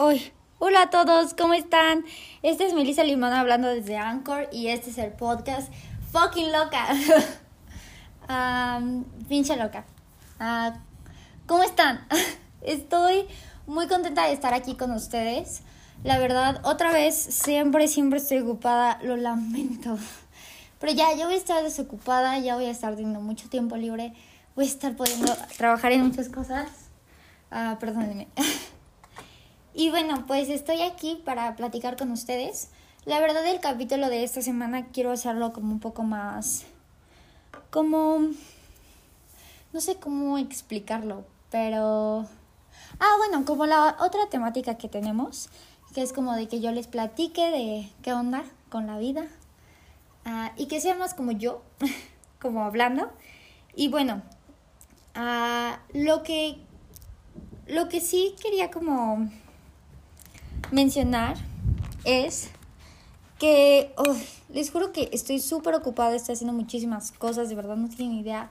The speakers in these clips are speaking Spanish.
Hoy, hola a todos, ¿cómo están? Este es Melissa Limón hablando desde Anchor y este es el podcast Fucking Loca. um, pinche loca. Uh, ¿Cómo están? Estoy muy contenta de estar aquí con ustedes. La verdad, otra vez, siempre, siempre estoy ocupada, lo lamento. Pero ya, yo voy a estar desocupada, ya voy a estar teniendo mucho tiempo libre, voy a estar pudiendo trabajar en muchas cosas. Uh, perdónenme. Y bueno, pues estoy aquí para platicar con ustedes. La verdad el capítulo de esta semana quiero hacerlo como un poco más... como... no sé cómo explicarlo, pero... Ah, bueno, como la otra temática que tenemos, que es como de que yo les platique de qué onda con la vida. Uh, y que sea más como yo, como hablando. Y bueno, uh, lo que... Lo que sí quería como mencionar es que les juro que estoy súper ocupada, estoy haciendo muchísimas cosas, de verdad no tienen idea.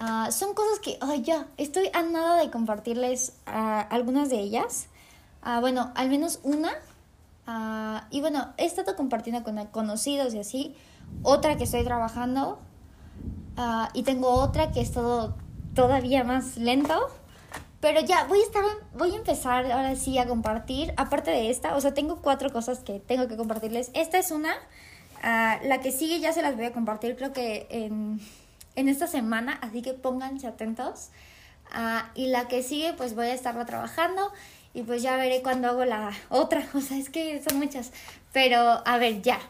Uh, son cosas que, ay, ya, estoy a nada de compartirles uh, algunas de ellas. Uh, bueno, al menos una. y bueno, he estado compartiendo con conocidos y así. Otra que estoy trabajando. y tengo otra que es todo todavía más lento. Pero ya, voy a estar, voy a empezar ahora sí a compartir, aparte de esta, o sea, tengo cuatro cosas que tengo que compartirles. Esta es una, uh, la que sigue ya se las voy a compartir creo que en, en esta semana, así que pónganse atentos. Uh, y la que sigue, pues voy a estarla trabajando y pues ya veré cuando hago la otra, o sea, es que son muchas. Pero, a ver, ya.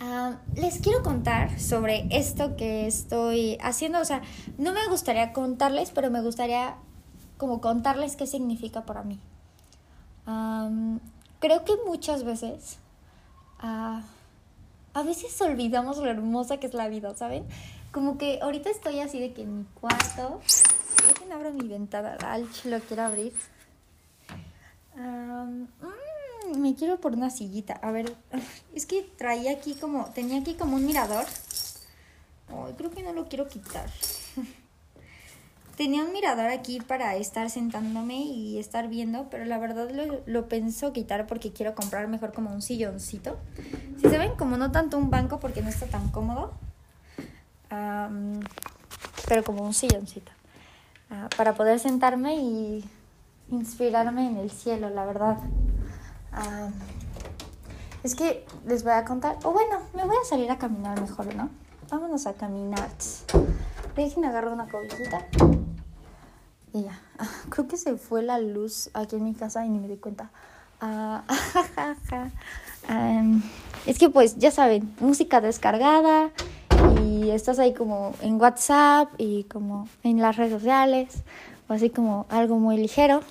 Uh, les quiero contar sobre esto que estoy haciendo, o sea, no me gustaría contarles, pero me gustaría como contarles qué significa para mí. creo que muchas veces, uh, a veces olvidamos lo hermosa que es la vida, ¿saben? Como que ahorita estoy así de que en mi cuarto, dejen abro mi ventana, Alch lo quiero abrir. Um, me quiero por una sillita. A ver, es que traía aquí como, tenía aquí como un mirador. Ay, creo que no lo quiero quitar. Tenía un mirador aquí para estar sentándome y estar viendo, pero la verdad lo, lo pensó quitar porque quiero comprar mejor como un silloncito. Si se ven, como no tanto un banco porque no está tan cómodo, pero como un silloncito. Ah, para poder sentarme y inspirarme en el cielo, la verdad. es que les voy a contar, o bueno, me voy a salir a caminar mejor, ¿no? Vámonos a caminar. Dejen agarrar una cobijita. Y ya. Creo que se fue la luz aquí en mi casa y ni me di cuenta. Ah, es que pues ya saben, música descargada y estás ahí como en WhatsApp y como en las redes sociales o así como algo muy ligero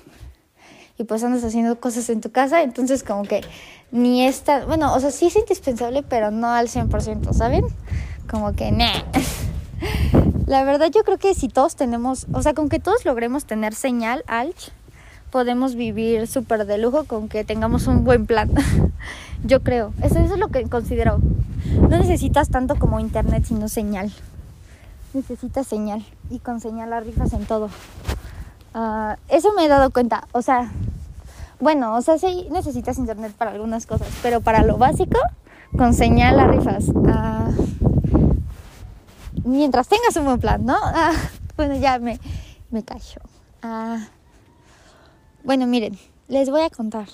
y pues andas haciendo cosas en tu casa, entonces como que ni esta, bueno, o sea, sí es indispensable, pero no al 100%, ¿saben? Como que, nah. La verdad yo creo que si todos tenemos, o sea, con que todos logremos tener señal alch, podemos vivir súper de lujo con que tengamos un buen plan. yo creo, eso, es lo que considero. No necesitas tanto como internet, sino señal. Necesitas señal y con señal arribas en todo. Uh, eso me he dado cuenta, o sea, bueno, o sea, sí necesitas internet para algunas cosas, pero para lo básico, con señal arribas. Uh, mientras tengas un buen plan, ¿no? Ah, bueno, ya me, me callo. Ah, bueno, miren, les voy a contar.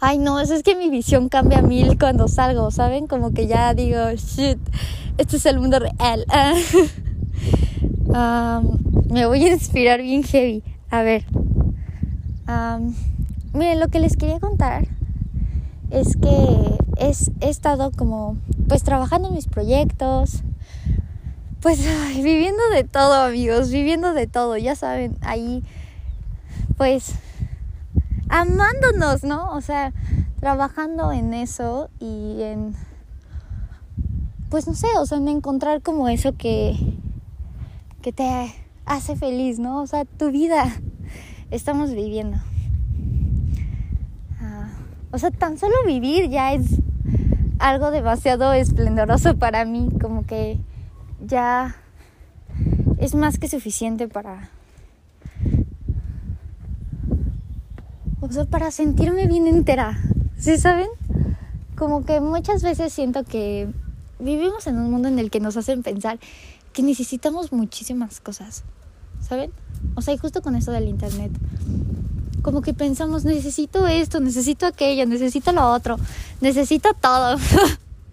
Ay, no, eso es que mi visión cambia mil cuando salgo, ¿saben? Como que ya digo, shit, este es el mundo real. Ah, me voy a inspirar bien heavy. A ver. miren, lo que les quería contar es que he estado como, pues trabajando en mis proyectos, pues viviendo de todo, amigos, viviendo de todo, ya saben, ahí, pues, amándonos, ¿no? O sea, trabajando en eso y en, pues no sé, o sea, en encontrar como eso que, que te hace feliz, ¿no? O sea, tu vida estamos viviendo. Ah, o sea, tan solo vivir ya es algo demasiado esplendoroso para mí, como que ya es más que suficiente para O sea, para sentirme bien entera. ¿Sí saben? Como que muchas veces siento que vivimos en un mundo en el que nos hacen pensar que necesitamos muchísimas cosas. ¿Saben? O sea, y justo con eso del internet. Como que pensamos, necesito esto, necesito aquello, necesito lo otro, necesito todo.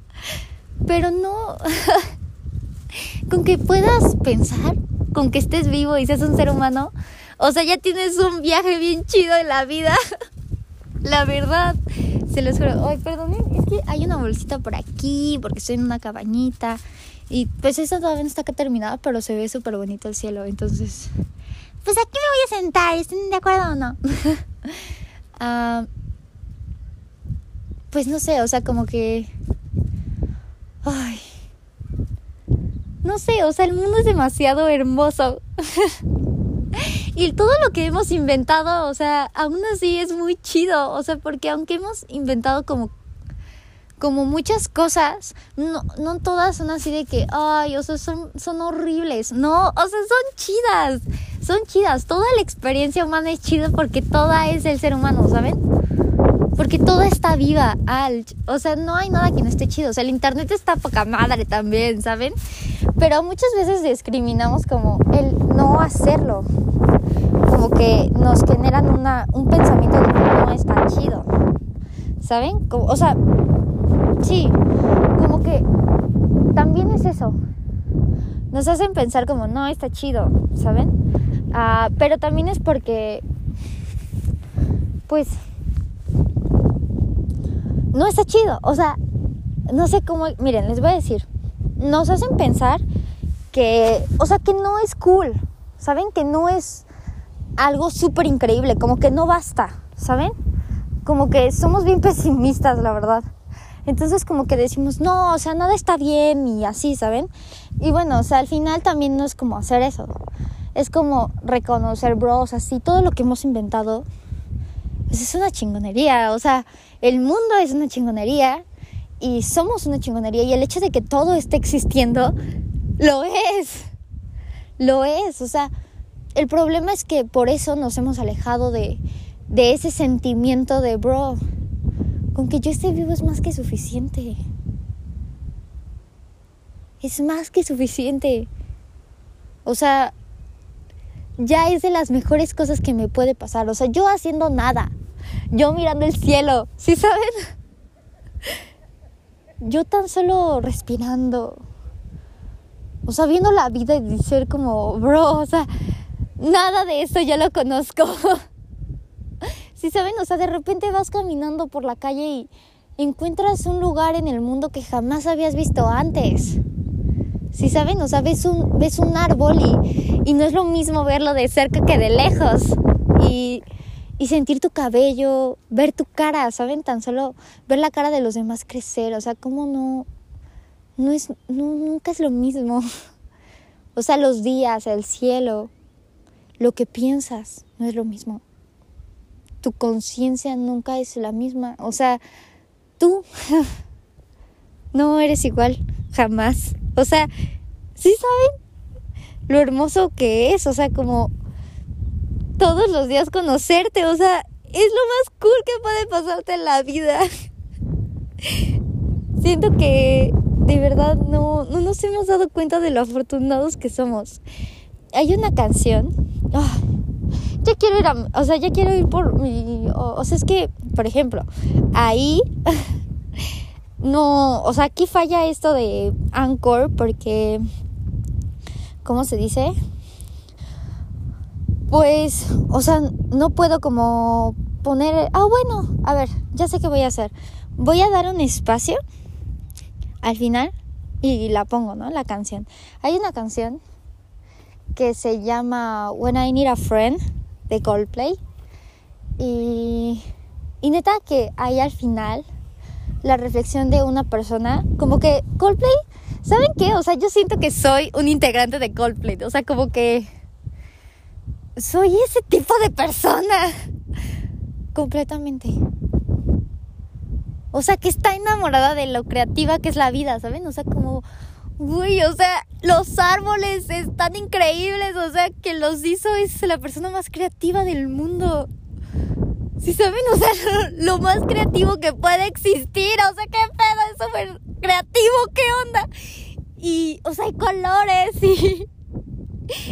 Pero no. con que puedas pensar, con que estés vivo y seas un ser humano, o sea, ya tienes un viaje bien chido en la vida. la verdad, se los juro. Ay, perdonen, es que hay una bolsita por aquí, porque estoy en una cabañita. Y pues esta todavía no está acá terminada, pero se ve súper bonito el cielo. Entonces, pues aquí me voy a sentar, ¿están de acuerdo o no? Ah, pues no sé, o sea, como que... Ay. No sé, o sea, el mundo es demasiado hermoso. y todo lo que hemos inventado, o sea, aún así es muy chido. O sea, porque aunque hemos inventado como como muchas cosas, no, no todas son así de que, ay, o sea, son, son horribles. No, o sea, son chidas. Son chidas. Toda la experiencia humana es chida porque toda es el ser humano, ¿saben? Porque toda está viva, al, o sea, no hay nada que no esté chido. O sea, el internet está poca madre también, ¿saben? Pero muchas veces discriminamos como el no hacerlo. Como que nos generan una, un pensamiento de que no está chido. ¿Saben? Como, o sea, sí, como que también es eso. Nos hacen pensar como, no, está chido, ¿saben? Ah, pero también es porque, pues, no está chido. O sea, no sé cómo, miren, les voy a decir, nos hacen pensar que, o sea, que no es cool, ¿saben? Que no es algo súper increíble, como que no basta, ¿saben? Como que somos bien pesimistas, la verdad. Entonces como que decimos, no, o sea, nada está bien y así, ¿saben? Y bueno, o sea, al final también no es como hacer eso. Es como reconocer, bros, así, todo lo que hemos inventado, pues es una chingonería. O sea, el mundo es una chingonería y somos una chingonería y el hecho de que todo esté existiendo, lo es. Lo es. O sea, el problema es que por eso nos hemos alejado de, de ese sentimiento de, bro, con que yo esté vivo es más que suficiente. Es más que suficiente. O sea, ya es de las mejores cosas que me puede pasar. O sea, yo haciendo nada. Yo mirando el cielo. ¿Sí saben? Yo tan solo respirando. O sea, viendo la vida y ser como, bro, o sea, nada de eso ya lo conozco. Si saben, o sea, de repente vas caminando por la calle y encuentras un lugar en el mundo que jamás habías visto antes. Si saben, o sea, ves un, ves un árbol y, y no es lo mismo verlo de cerca que de lejos. Y, y sentir tu cabello, ver tu cara, ¿saben? Tan solo ver la cara de los demás crecer, o sea, cómo no, no es, no, nunca es lo mismo. O sea, los días, el cielo, lo que piensas, no es lo mismo tu conciencia nunca es la misma. O sea, tú no eres igual, jamás. O sea, ¿sí saben lo hermoso que es? O sea, como todos los días conocerte, o sea, es lo más cool que puede pasarte en la vida. Siento que de verdad no, no nos hemos dado cuenta de lo afortunados que somos. Hay una canción. Ah, ya quiero ir a, o sea, ya quiero ir por mi, o, sea, es que, por ejemplo, ahí no, o sea, aquí falla esto de Anchor porque, ¿cómo se dice? Pues, o sea, no puedo como poner, ah, bueno, a ver, ya sé qué voy a hacer. Voy a dar un espacio al final y la pongo, ¿no? La canción. Hay una canción que se llama When I Need a Friend de Coldplay. Y, y neta que ahí al final la reflexión de una persona, como que Coldplay, ¿saben qué? O sea, yo siento que soy un integrante de Coldplay, o sea, como que soy ese tipo de persona, completamente. O sea, que está enamorada de lo creativa que es la vida, ¿saben? O sea, como Uy, o sea, los árboles están increíbles, o sea, que los hizo es la persona más creativa del mundo. Si saben, sea, lo, más creativo que puede existir. O sea, qué pedo, es súper creativo, qué onda. Y, o sea, hay colores y.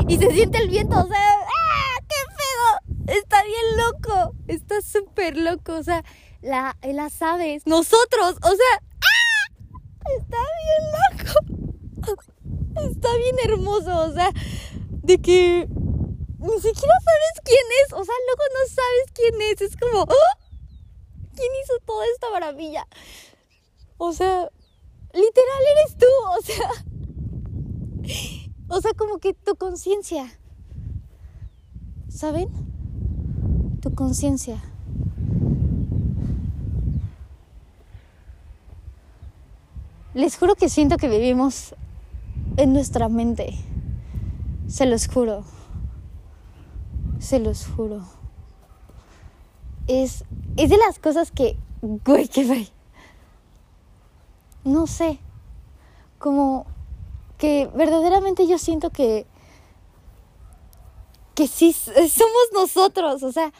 Y se siente el viento, o sea, ¡ah! ¡Qué pedo! Está bien loco. Está súper loco. O sea, la, las aves, nosotros, o sea, ¡ah! Está bien loco. Está bien hermoso, o sea, de que ni siquiera sabes quién es, o sea, luego no sabes quién es, es como, ¡oh! ¿quién hizo toda esta maravilla? O sea, literal eres tú, o sea, o sea, como que tu conciencia, ¿saben? Tu conciencia. Les juro que siento que vivimos en nuestra mente. Se los juro. Se los juro. Es, es de las cosas que, güey, que güey. No sé. Como que verdaderamente yo siento que que sí somos nosotros, o sea,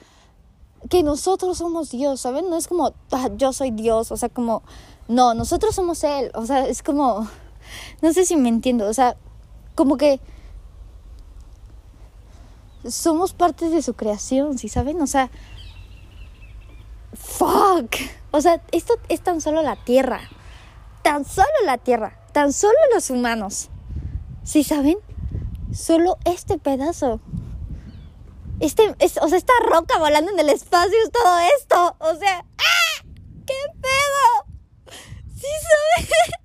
que nosotros somos Dios, ¿saben? No es como ah, yo soy Dios, o sea, como no, nosotros somos Él, o sea, es como no sé si me entiendo, o sea, como que somos parte de su creación, ¿sí saben? O sea, fuck. O sea, esto es tan solo la Tierra. Tan solo la Tierra. Tan solo los humanos. ¿Sí saben? Solo este pedazo. Este, o sea, esta roca volando en el espacio es todo esto. O sea, ¡ah! ¿Qué pedo? ¿Sí saben?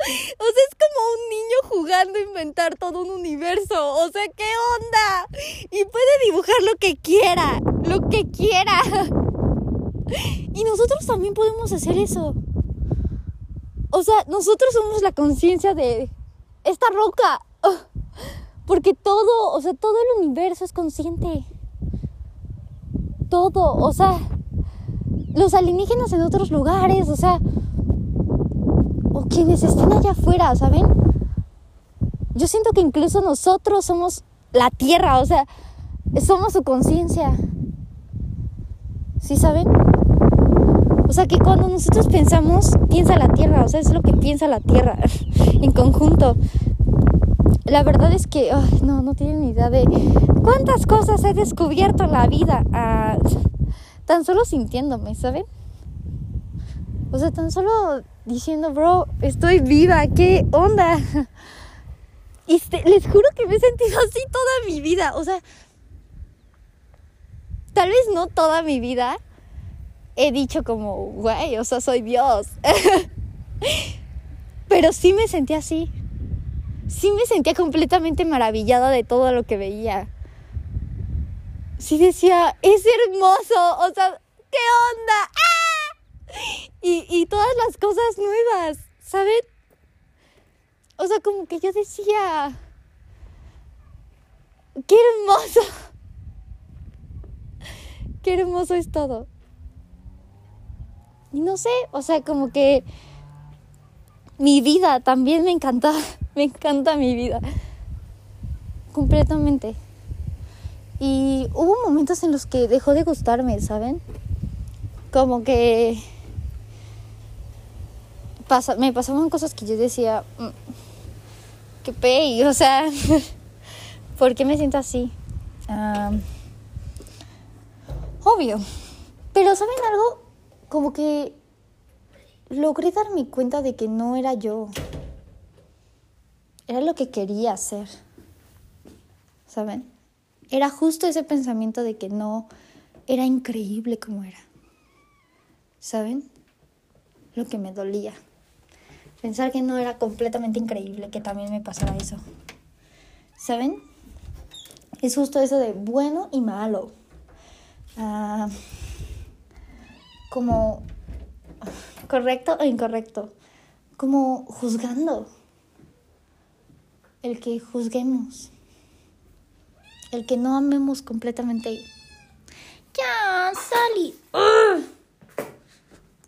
O sea, es como un niño jugando a inventar todo un universo. O sea, ¿qué onda? Y puede dibujar lo que quiera, lo que quiera. Y nosotros también podemos hacer eso. O sea, nosotros somos la conciencia de esta roca. Porque todo, o sea, todo el universo es consciente. Todo, o sea, los alienígenas en otros lugares, o sea, o quienes estén allá afuera, ¿saben? Yo siento que incluso nosotros somos la tierra, o sea, somos su conciencia. ¿Sí saben? O sea que cuando nosotros pensamos, piensa la tierra, o sea, es lo que piensa la tierra en conjunto. La verdad es que, no, no tienen ni idea de cuántas cosas he descubierto en la vida, ah, tan solo sintiéndome, ¿saben? O sea, tan solo diciendo, bro, estoy viva, ¿qué onda? Y les juro que me he sentido así toda mi vida. O sea, tal vez no toda mi vida he dicho como, güey, o sea, soy Dios. Pero sí me sentí así. Sí me sentía completamente maravillada de todo lo que veía. Sí decía, es hermoso. O sea, ¿qué onda? ¡Ah! Y, y todas las cosas nuevas, ¿saben? O sea, como que yo decía, qué hermoso, qué hermoso es todo. Y no sé, o sea, como que mi vida también me encanta, me encanta mi vida, completamente. Y hubo momentos en los que dejó de gustarme, ¿saben? Como que me pasaban cosas que yo decía, mm, qué pey, o sea, ¿por qué me siento así? obvio. Pero ¿saben algo? Como que logré darme cuenta de que no era yo. Era lo que quería hacer. ¿Saben? Era justo ese pensamiento de que no era increíble como era. ¿Saben? Lo que me dolía. Pensar que no era completamente increíble que también me pasara eso. ¿Saben? Es justo eso de bueno y malo. Ah, como correcto o incorrecto. Como juzgando. El que juzguemos. El que no amemos completamente. Ya, Sally.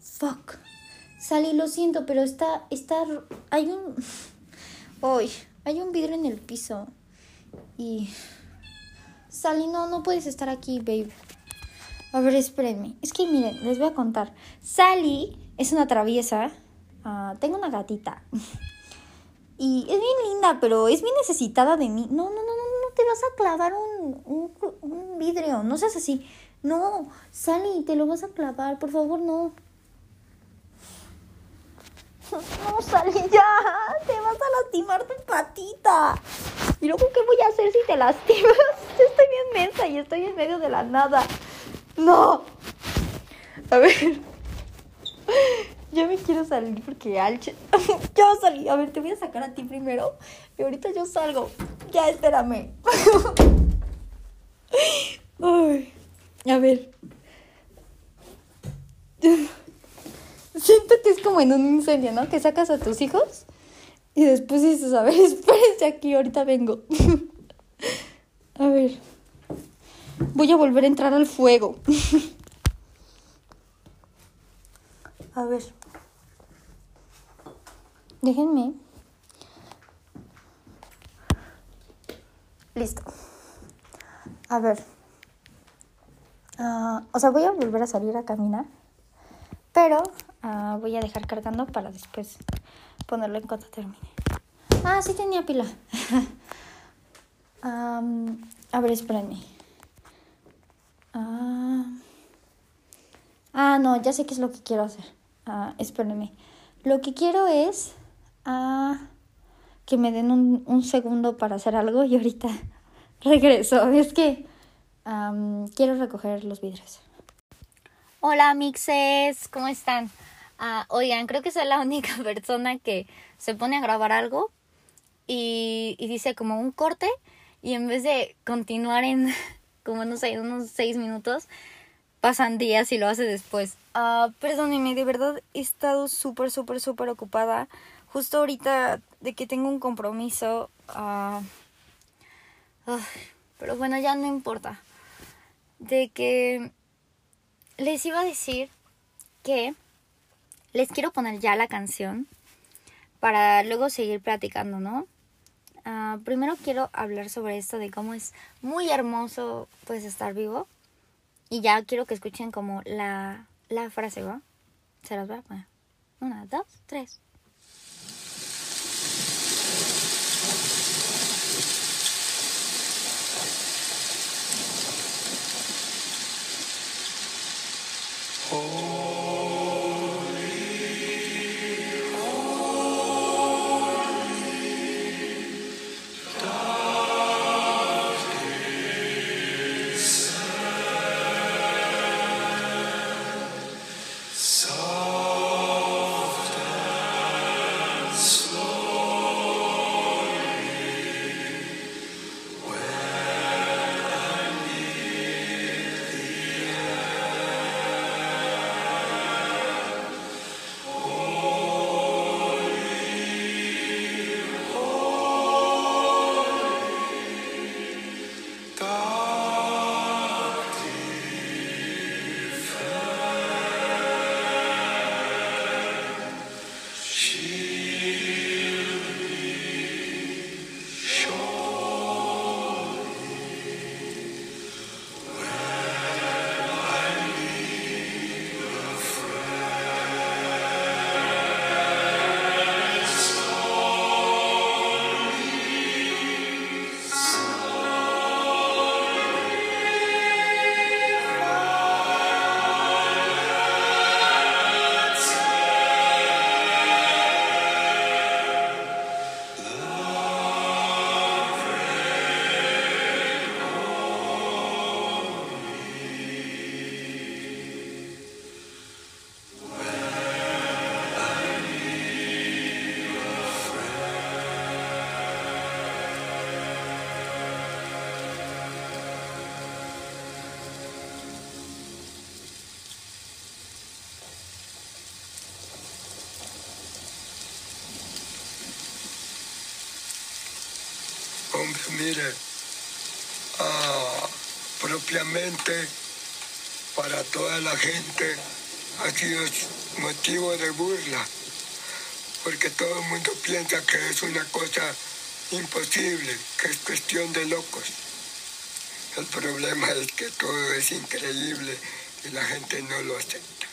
Fuck. Sally, lo siento, pero está, está, hay un, hoy, hay un vidrio en el piso y, Sally, no, no puedes estar aquí, babe. A ver, espérenme. Es que miren, les voy a contar. Sally es una traviesa. Ah, tengo una gatita. y es bien linda, pero es bien necesitada de mí. No, no, no, no, no te vas a clavar un, un, un vidrio. No seas así. No, Sally, te lo vas a clavar. Por favor, no. No, Sally, ya. Te vas a lastimar tu patita. ¿Y luego qué voy a hacer si te lastimas? Estoy bien mensa y estoy en medio de la nada. No. A ver. Ya me quiero salir porque Alche. Yo salí. A ver, te voy a sacar a ti primero. Y ahorita yo salgo. Ya, espérame. Ay. A ver. Siento es como en un incendio, ¿no? Que sacas a tus hijos y después dices, a ver, espérense aquí, ahorita vengo. a ver. Voy a volver a entrar al fuego. a ver. Déjenme. Listo. A ver. Ah, o sea, voy a volver a salir a caminar. Pero ah, voy a dejar cargando para después ponerlo en cuanto termine. Ah, sí tenía pila. a ver, espérenme. Ah, ah, no, ya sé qué es lo que quiero hacer. Ah, espérenme. Lo que quiero es que me den un, un, segundo para hacer algo y ahorita regreso. Es que quiero recoger los vidrios. Hola, mixes, ¿cómo están? Ah, oigan, creo que soy la única persona que se pone a grabar algo y, dice como un corte y en vez de continuar en como no sé, unos seis minutos, pasan días y lo hace después. Uh, perdónenme, de verdad he estado súper, súper, súper ocupada. Justo ahorita de que tengo un compromiso. Uh, pero bueno, ya no importa. De que les iba a decir que les quiero poner ya la canción para luego seguir platicando, ¿no? Uh, primero quiero hablar sobre esto de cómo es muy hermoso pues estar vivo. Y ya quiero que escuchen como la, la frase, ¿va? Se las voy a. Una, dos, tres. mire, propiamente para toda la gente ha sido motivo de burla, porque todo el mundo piensa que es una cosa imposible, que es cuestión de locos. El problema es que todo es increíble y la gente no lo acepta.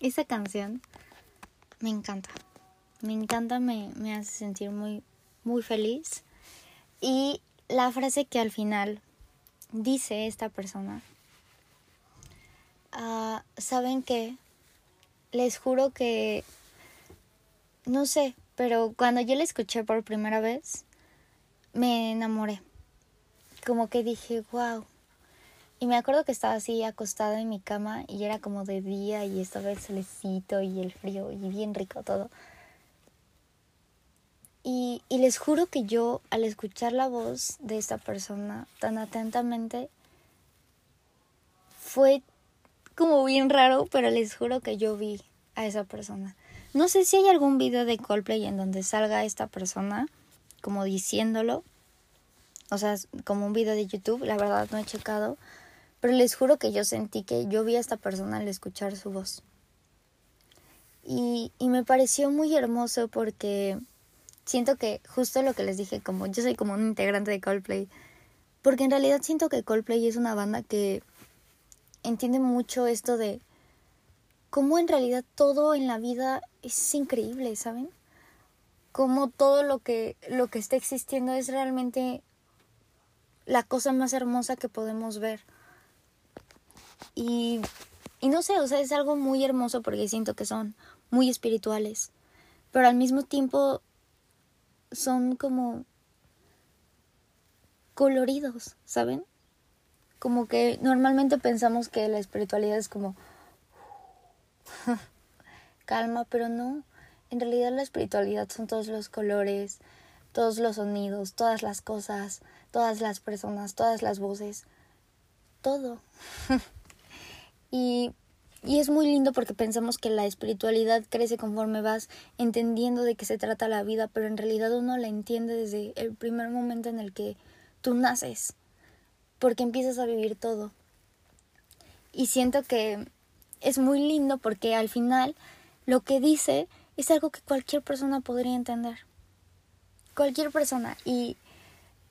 esa canción me encanta. Me encanta, me, me hace sentir muy, muy feliz. Y la frase que al final dice esta persona, ah, ¿saben qué? Les juro que, no sé, pero cuando yo la escuché por primera vez, me enamoré. Como que dije, wow. Y me acuerdo que estaba así acostada en mi cama y era como de día y estaba el solecito y el frío y bien rico todo. Y, y les juro que yo al escuchar la voz de esta persona tan atentamente fue como bien raro, pero les juro que yo vi a esa persona. No sé si hay algún video de Coldplay en donde salga esta persona como diciéndolo. O sea, como un video de YouTube, la verdad no he checado. Pero les juro que yo sentí que yo vi a esta persona al escuchar su voz. Y, y me pareció muy hermoso porque siento que justo lo que les dije, como yo soy como un integrante de Coldplay, porque en realidad siento que Coldplay es una banda que entiende mucho esto de cómo en realidad todo en la vida es increíble, ¿saben? Cómo todo lo que, lo que está existiendo es realmente la cosa más hermosa que podemos ver. Y, y no sé, o sea, es algo muy hermoso porque siento que son muy espirituales, pero al mismo tiempo son como coloridos, ¿saben? Como que normalmente pensamos que la espiritualidad es como calma, pero no. En realidad la espiritualidad son todos los colores, todos los sonidos, todas las cosas, todas las personas, todas las voces, todo. y y es muy lindo porque pensamos que la espiritualidad crece conforme vas entendiendo de qué se trata la vida, pero en realidad uno la entiende desde el primer momento en el que tú naces, porque empiezas a vivir todo. Y siento que es muy lindo porque al final lo que dice es algo que cualquier persona podría entender. Cualquier persona. Y,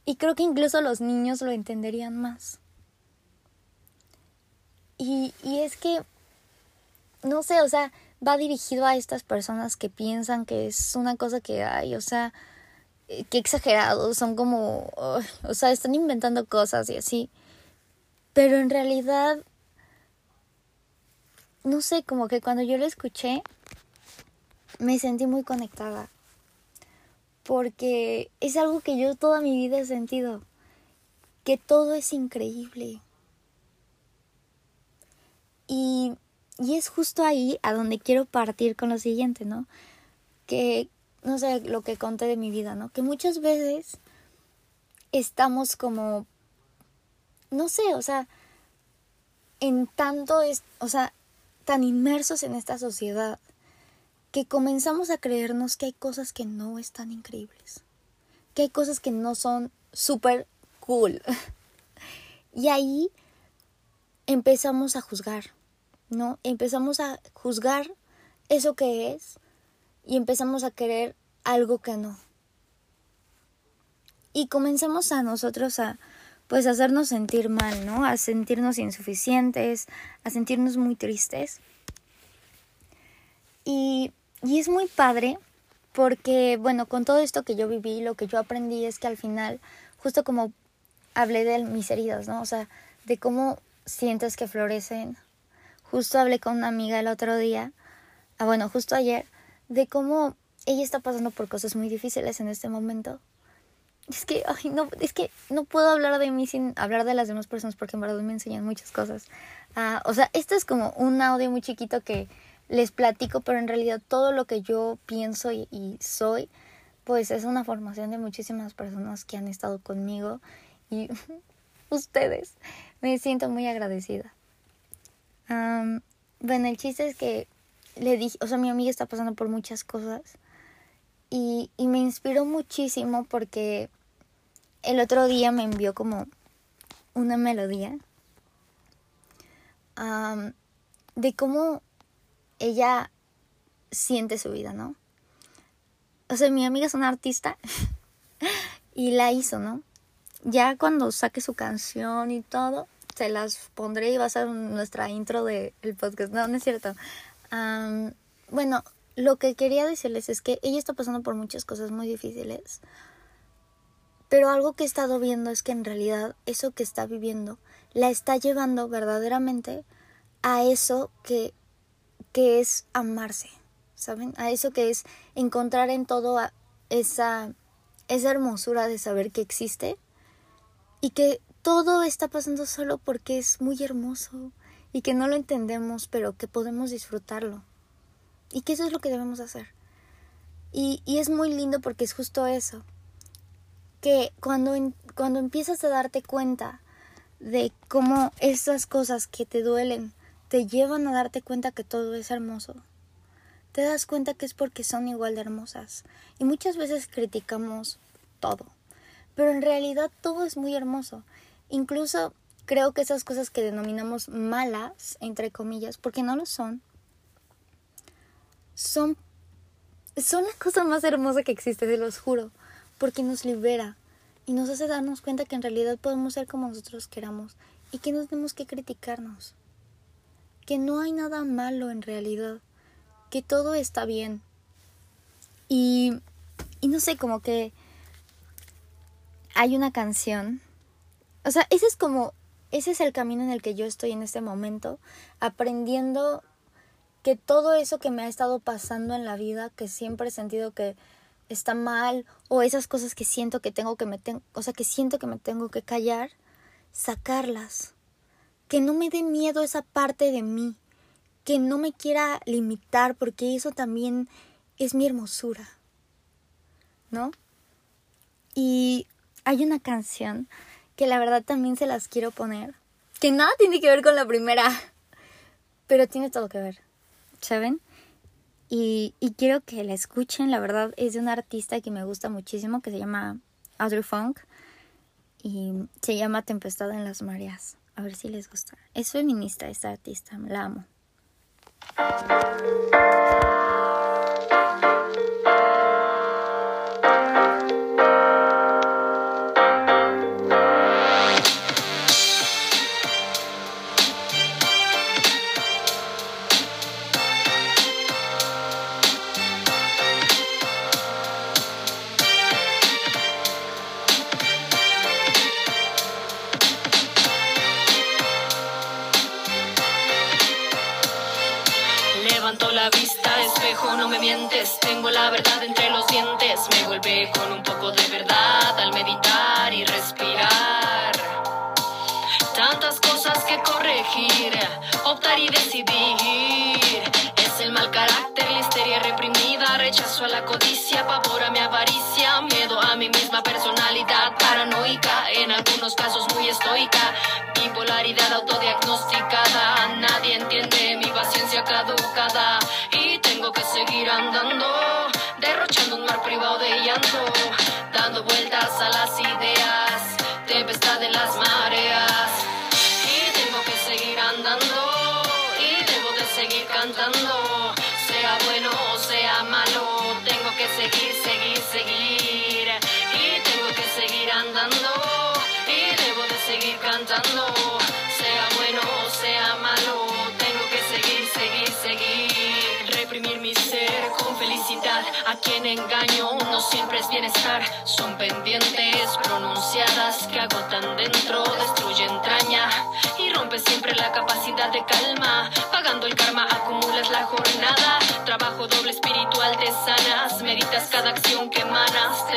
y creo que incluso los niños lo entenderían más. Y, y es que no sé, o sea, va dirigido a estas personas que piensan que es una cosa que hay, o sea, eh, que exagerados, son como, o sea, están inventando cosas y así. Pero en realidad, no sé, como que cuando yo lo escuché, me sentí muy conectada. Porque es algo que yo toda mi vida he sentido. Que todo es increíble. Y y es justo ahí a donde quiero partir con lo siguiente, ¿no? Que, no sé, lo que conté de mi vida, ¿no? Que muchas veces estamos como, no sé, o sea, en tanto, es, o sea, tan inmersos en esta sociedad que comenzamos a creernos que hay cosas que no están increíbles, que hay cosas que no son súper cool. y ahí empezamos a juzgar ¿no? Empezamos a juzgar eso que es y empezamos a querer algo que no. Y comenzamos a nosotros a pues hacernos sentir mal, ¿no? A sentirnos insuficientes, a sentirnos muy tristes. Y, y es muy padre porque, bueno, con todo esto que yo viví, lo que yo aprendí es que al final, justo como hablé de mis heridas, ¿no? O sea, de cómo sientes que florecen Justo hablé con una amiga el otro día, ah, bueno, justo ayer, de cómo ella está pasando por cosas muy difíciles en este momento. Es que, ay, no, es que no puedo hablar de mí sin hablar de las demás personas porque en verdad me enseñan muchas cosas. Ah, o sea, esto es como un audio muy chiquito que les platico, pero en realidad todo lo que yo pienso y soy, pues es una formación de muchísimas personas que han estado conmigo y ustedes. Me siento muy agradecida bueno, el chiste es que le dije, o sea, mi amiga está pasando por muchas cosas y, y me inspiró muchísimo porque el otro día me envió como una melodía de cómo ella siente su vida, ¿no? O sea, mi amiga es una artista y la hizo, ¿no? Ya cuando saque su canción y todo, se las pondré y va a ser nuestra intro del podcast. No, no es cierto. bueno, lo que quería decirles es que ella está pasando por muchas cosas muy difíciles. Pero algo que he estado viendo es que en realidad eso que está viviendo la está llevando verdaderamente a eso que, que es amarse, ¿saben? A eso que es encontrar en todo esa, esa hermosura de saber que existe y que todo está pasando solo porque es muy hermoso y que no lo entendemos, pero que podemos disfrutarlo. Y que eso es lo que debemos hacer. Y, y es muy lindo porque es justo eso que cuando, cuando empiezas a darte cuenta de cómo esas cosas que te duelen te llevan a darte cuenta que todo es hermoso, te das cuenta que es porque son igual de hermosas. Y muchas veces criticamos todo, pero en realidad todo es muy hermoso. Incluso creo que esas cosas que denominamos malas, entre comillas, porque no lo son, son, son la cosa más hermosa que existe, se los juro porque nos libera y nos hace darnos cuenta que en realidad podemos ser como nosotros queramos y que no tenemos que criticarnos, que no hay nada malo en realidad, que todo está bien. Y, y no sé, como que hay una canción, o sea, ese es como, ese es el camino en el que yo estoy en este momento, aprendiendo que todo eso que me ha estado pasando en la vida, que siempre he sentido que está mal o esas cosas que siento que tengo que me o sea, que siento que me tengo que callar, sacarlas. Que no me dé miedo esa parte de mí, que no me quiera limitar porque eso también es mi hermosura. ¿No? Y hay una canción que la verdad también se las quiero poner, que nada tiene que ver con la primera, pero tiene todo que ver. ¿Saben? Y, quiero que la escuchen, la verdad es de un artista que me gusta muchísimo que se llama Audrey Funk y se llama Tempestad en las Mareas. A ver si les gusta. Es feminista esta artista, la amo. Verdad entre los dientes, me vuelve con un poco de verdad al meditar y respirar. Tantas cosas que corregir, optar y decidir. Es el mal carácter, la histeria reprimida, rechazo a la codicia, pavor a mi avaricia, miedo a mi misma personalidad paranoica, en algunos casos muy estoica, bipolaridad autodiagnosticada, nadie entiende mi paciencia caducada. Que seguir andando, a las ideas, tempestad en las mareas. Y tengo que seguir andando, y debo de seguir cantando, sea bueno o sea malo, tengo que seguir, seguir, seguir. Y tengo que seguir andando, y debo de seguir cantando, sea bueno sea malo, tengo que seguir, seguir, seguir mi ser con felicidad. A quien engaño siempre es bienestar. Son pendientes pronunciadas que agotan dentro, destruye entraña y rompe siempre la capacidad de calma. Pagando el karma acumulas la jornada. Trabajo doble espiritual te sanas. Meditas cada acción que emanas,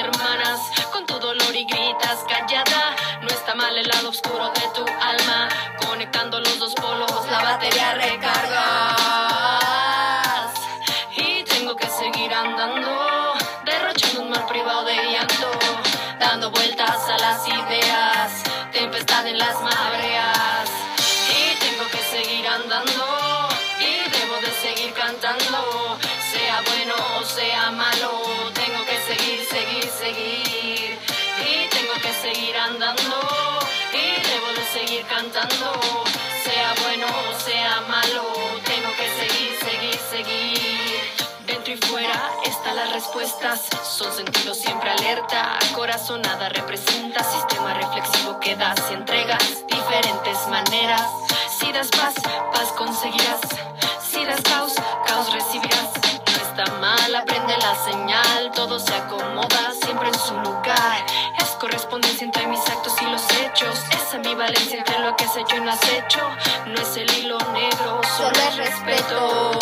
Son sentidos siempre alerta, corazonada representa sistema reflexivo que das y entregas diferentes maneras. Si das paz, paz conseguirás. Si das caos, caos recibirás. No está mal, aprende la señal, todo se acomoda siempre en su lugar. Es correspondencia entre mis actos y los hechos. Es ambivalencia entre lo que has hecho y no has hecho. No es el hilo negro, solo es respeto.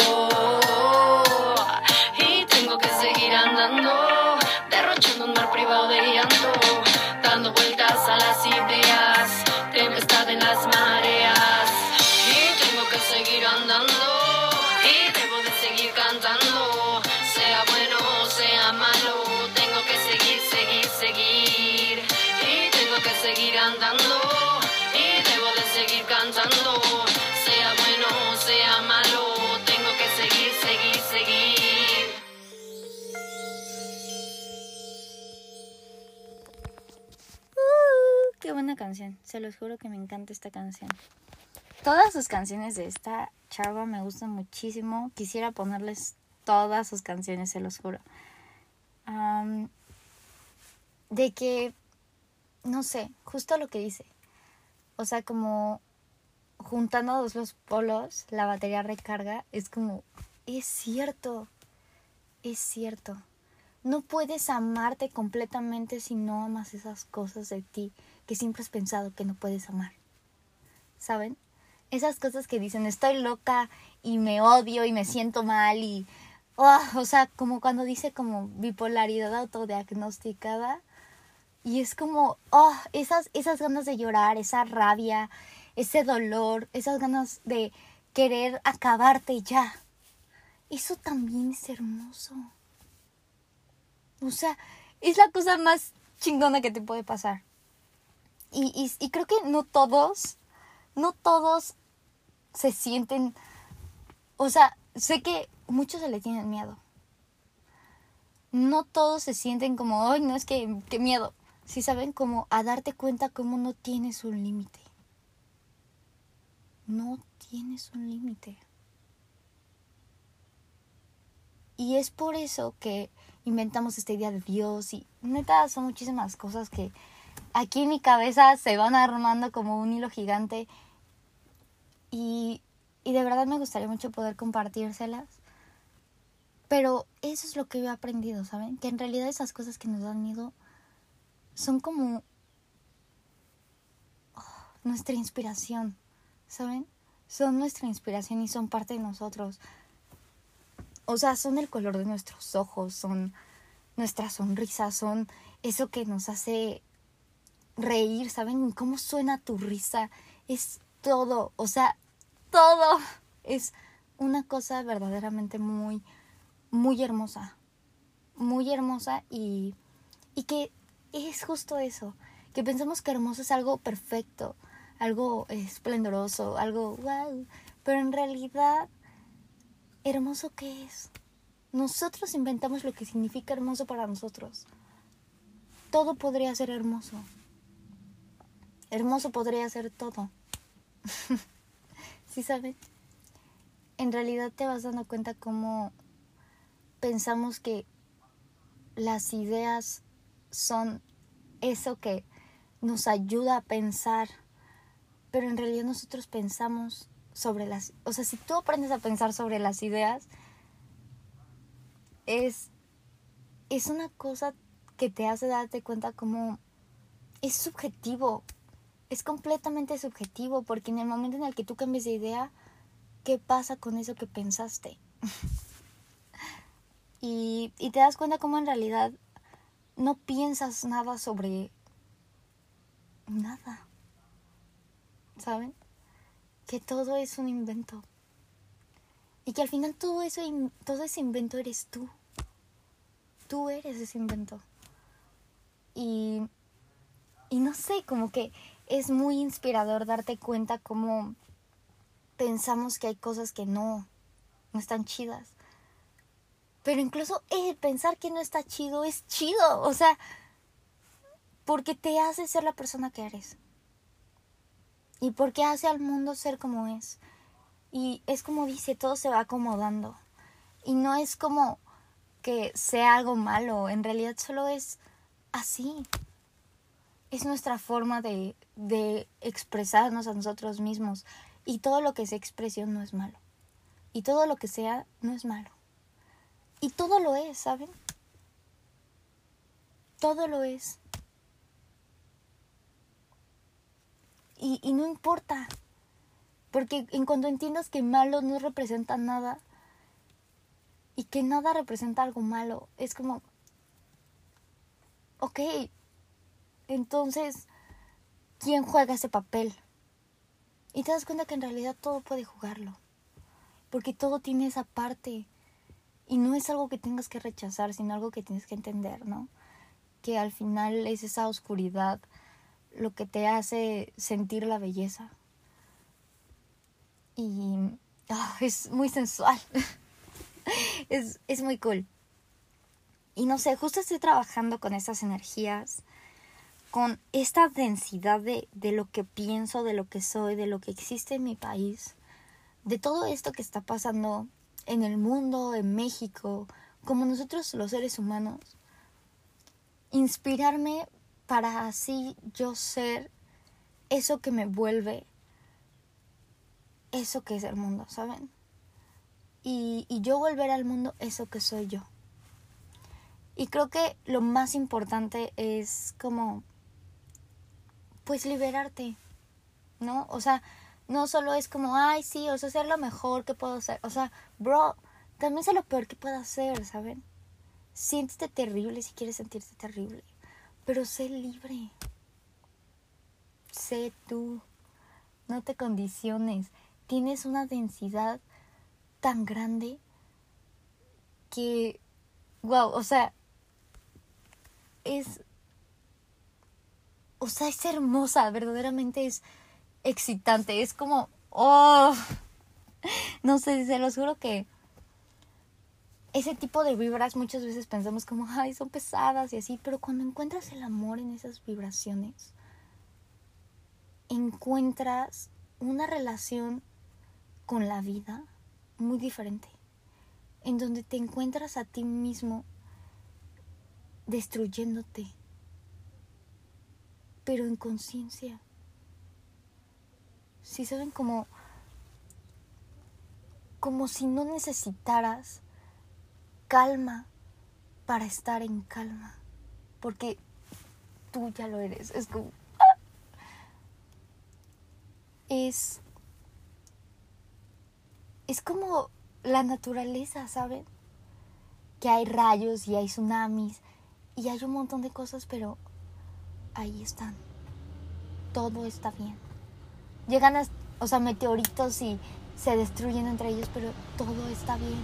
Canción. Se los juro que me encanta esta canción. Todas sus canciones de esta chava me gustan muchísimo. Quisiera ponerles todas sus canciones, se los juro. De que, no sé, justo lo que dice. O sea, como juntando los dos polos, la batería recarga, es como, es cierto, es cierto. No puedes amarte completamente si no amas esas cosas de ti que siempre has pensado que no puedes amar. ¿Saben? Esas cosas que dicen estoy loca y me odio y me siento mal y... oh, o sea, como cuando dice como bipolaridad autodiagnosticada. Y es como, oh, esas, esas ganas de llorar, esa rabia, ese dolor, esas ganas de querer acabarte ya. Eso también es hermoso. O sea, es la cosa más chingona que te puede pasar. Y, y, creo que no todos, no todos se sienten, o sea, sé que muchos se le tienen miedo. No todos se sienten como, ay, no es que, qué miedo. Sí saben como a darte cuenta cómo no tienes un límite. No tienes un límite. Y es por eso que inventamos esta idea de Dios y neta son muchísimas cosas que aquí en mi cabeza se van armando como un hilo gigante y, y de verdad me gustaría mucho poder compartírselas. Pero eso es lo que yo he aprendido, ¿saben? Que en realidad esas cosas que nos dan miedo son como oh, nuestra inspiración, ¿saben? Son nuestra inspiración y son parte de nosotros. O sea, son el color de nuestros ojos, son nuestra sonrisa, son eso que nos hace reír, ¿saben? ¿Cómo suena tu risa? Es todo, o sea, todo es una cosa verdaderamente muy, muy hermosa, muy hermosa y, y que es justo eso, que pensamos que hermoso es algo perfecto, algo esplendoroso, algo wow, pero en realidad, hermoso qué es? Nosotros inventamos lo que significa hermoso para nosotros. Todo podría ser hermoso. Hermoso podría ser todo. ¿Sí sabes? En realidad te vas dando cuenta cómo pensamos que las ideas son eso que nos ayuda a pensar, pero en realidad nosotros pensamos sobre las, o sea, si tú aprendes a pensar sobre las ideas, es, es una cosa que te hace darte cuenta como es subjetivo, es completamente subjetivo, porque en el momento en el que tú cambies de idea, ¿qué pasa con eso que pensaste? y, y te das cuenta como en realidad no piensas nada sobre nada. ¿Saben? Que todo es un invento. Y que al final todo eso, todo ese invento eres tú. Tú eres ese invento. Y, y no sé, como que es muy inspirador darte cuenta cómo pensamos que hay cosas que no, no están chidas. Pero incluso el pensar que no está chido es chido. O sea, porque te hace ser la persona que eres. Y porque hace al mundo ser como es. Y es como dice, todo se va acomodando. Y no es como que sea algo malo, en realidad solo es así. Es nuestra forma de, de expresarnos a nosotros mismos. Y todo lo que sea expresión no es malo. Y todo lo que sea no es malo. Y todo lo es, ¿saben? Todo lo es. Y, y no importa. Porque en cuanto entiendas que malo no representa nada y que nada representa algo malo, es como, ok, entonces, ¿quién juega ese papel? Y te das cuenta que en realidad todo puede jugarlo. Porque todo tiene esa parte. Y no es algo que tengas que rechazar, sino algo que tienes que entender, ¿no? Que al final es esa oscuridad lo que te hace sentir la belleza. Y ah, es muy sensual. es, es muy cool. Y no sé, justo estoy trabajando con esas energías, con esta densidad de, de lo que pienso, de lo que soy, de lo que existe en mi país, de todo esto que está pasando en el mundo, en México, como nosotros los seres humanos. Inspirarme para así yo ser eso que me vuelve eso que es el mundo, ¿saben? Y, y yo volver al mundo eso que soy yo. Y creo que lo más importante es como, pues liberarte, ¿no? O sea, no solo es como, ay, sí, o sea, ser lo mejor que puedo hacer. O sea, bro, también sé lo peor que puedo hacer, ¿saben? Siéntete terrible si quieres sentirte terrible, pero sé libre. Sé tú. No te condiciones. Tienes una densidad tan grande que, wow, o sea, es, o sea, es hermosa, verdaderamente es excitante, es como, oh, no sé, se los juro que ese tipo de vibras muchas veces pensamos como, ay, son pesadas y así, pero cuando encuentras el amor en esas vibraciones, encuentras una relación con la vida muy diferente, en donde te encuentras a ti mismo destruyéndote, pero en conciencia. Si saben como como si no necesitaras calma para estar en calma, porque tú ya lo eres, es como ¡ah! es es como la naturaleza, ¿saben? Que hay rayos y hay tsunamis y hay un montón de cosas, pero ahí están. Todo está bien. Llegan, a, o sea, meteoritos y se destruyen entre ellos, pero todo está bien.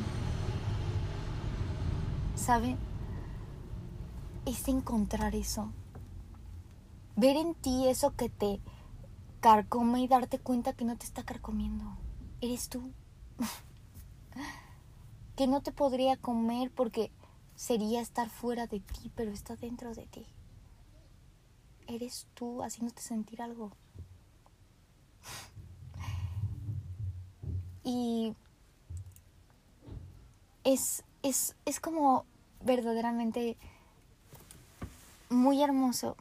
¿Saben? Es encontrar eso. Ver en ti eso que te carcome y darte cuenta que no te está carcomiendo. Eres tú. que no te podría comer porque sería estar fuera de ti, pero está dentro de ti. Eres tú haciéndote sentir algo. Y es, es, es como verdaderamente muy hermoso.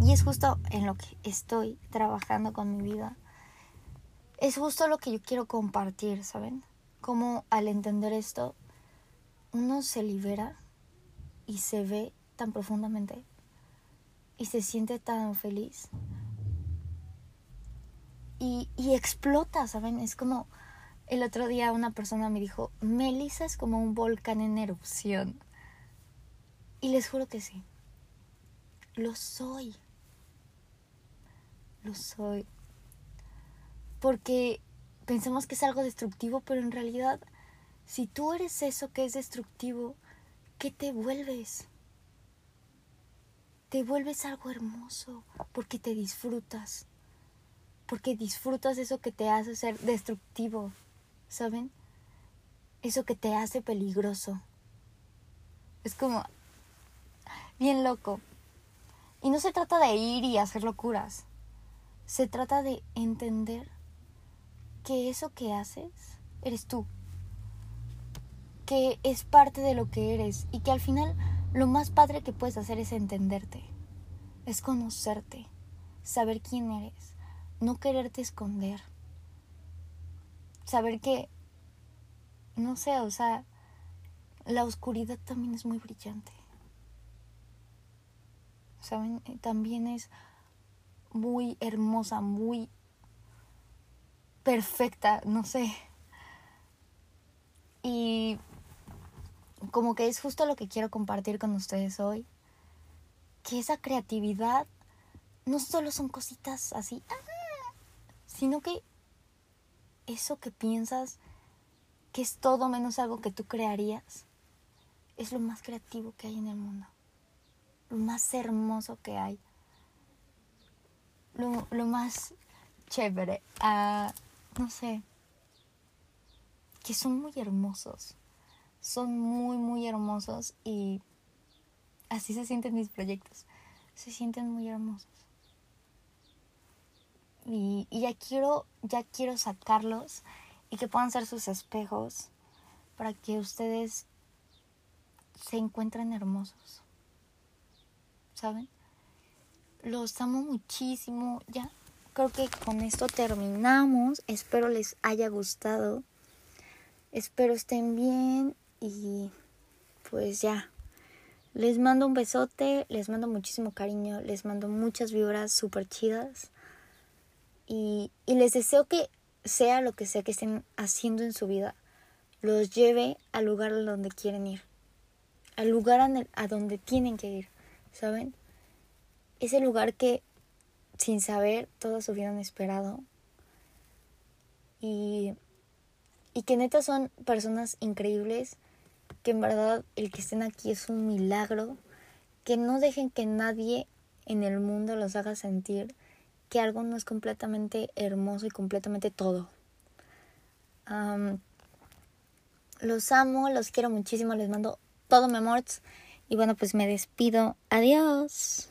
Y es justo en lo que estoy trabajando con mi vida. Es justo lo que yo quiero compartir, ¿saben? Como al entender esto, uno se libera y se ve tan profundamente y se siente tan feliz y, y explota, ¿saben? Es como el otro día una persona me dijo, Melissa es como un volcán en erupción. Y les juro que sí. Lo soy. Lo soy. Porque pensamos que es algo destructivo, pero en realidad si tú eres eso que es destructivo, ¿qué te vuelves? Te vuelves algo hermoso porque te disfrutas. Porque disfrutas eso que te hace ser destructivo, ¿saben? Eso que te hace peligroso. Es como bien loco. Y no se trata de ir y hacer locuras. Se trata de entender que eso que haces eres tú que es parte de lo que eres y que al final lo más padre que puedes hacer es entenderte, es conocerte, saber quién eres, no quererte esconder, saber que, no sé, o sea, la oscuridad también es muy brillante. ¿Saben? Eh, también es muy hermosa, muy perfecta, no sé. Y como que es justo lo que quiero compartir con ustedes hoy. Que esa creatividad no solo son cositas así, ah, sino que eso que piensas que es todo menos algo que tú crearías, es lo más creativo que hay en el mundo. Lo más hermoso que hay. Lo, lo más chévere. Ah, no sé. Que son muy hermosos son muy, muy hermosos y así se sienten mis proyectos. Se sienten muy hermosos. Y, ya quiero, ya quiero sacarlos y que puedan ser sus espejos para que ustedes se encuentren hermosos. ¿Saben? Los amo muchísimo. Ya creo que con esto terminamos. Espero les haya gustado. Espero estén bien y pues ya. Les mando un besote, les mando muchísimo cariño, les mando muchas vibras súper chidas. Y, y les deseo que sea lo que sea que estén haciendo en su vida, los lleve al lugar donde quieren ir. Al lugar a donde tienen que ir, ¿saben? Ese lugar que sin saber todos hubieran esperado. Y, y que neta son personas increíbles que en verdad el que estén aquí es un milagro, que no dejen que nadie en el mundo los haga sentir que algo no es completamente hermoso y completamente todo. los amo, los quiero muchísimo, les mando todo mi amor. Y bueno, pues me despido. Adiós.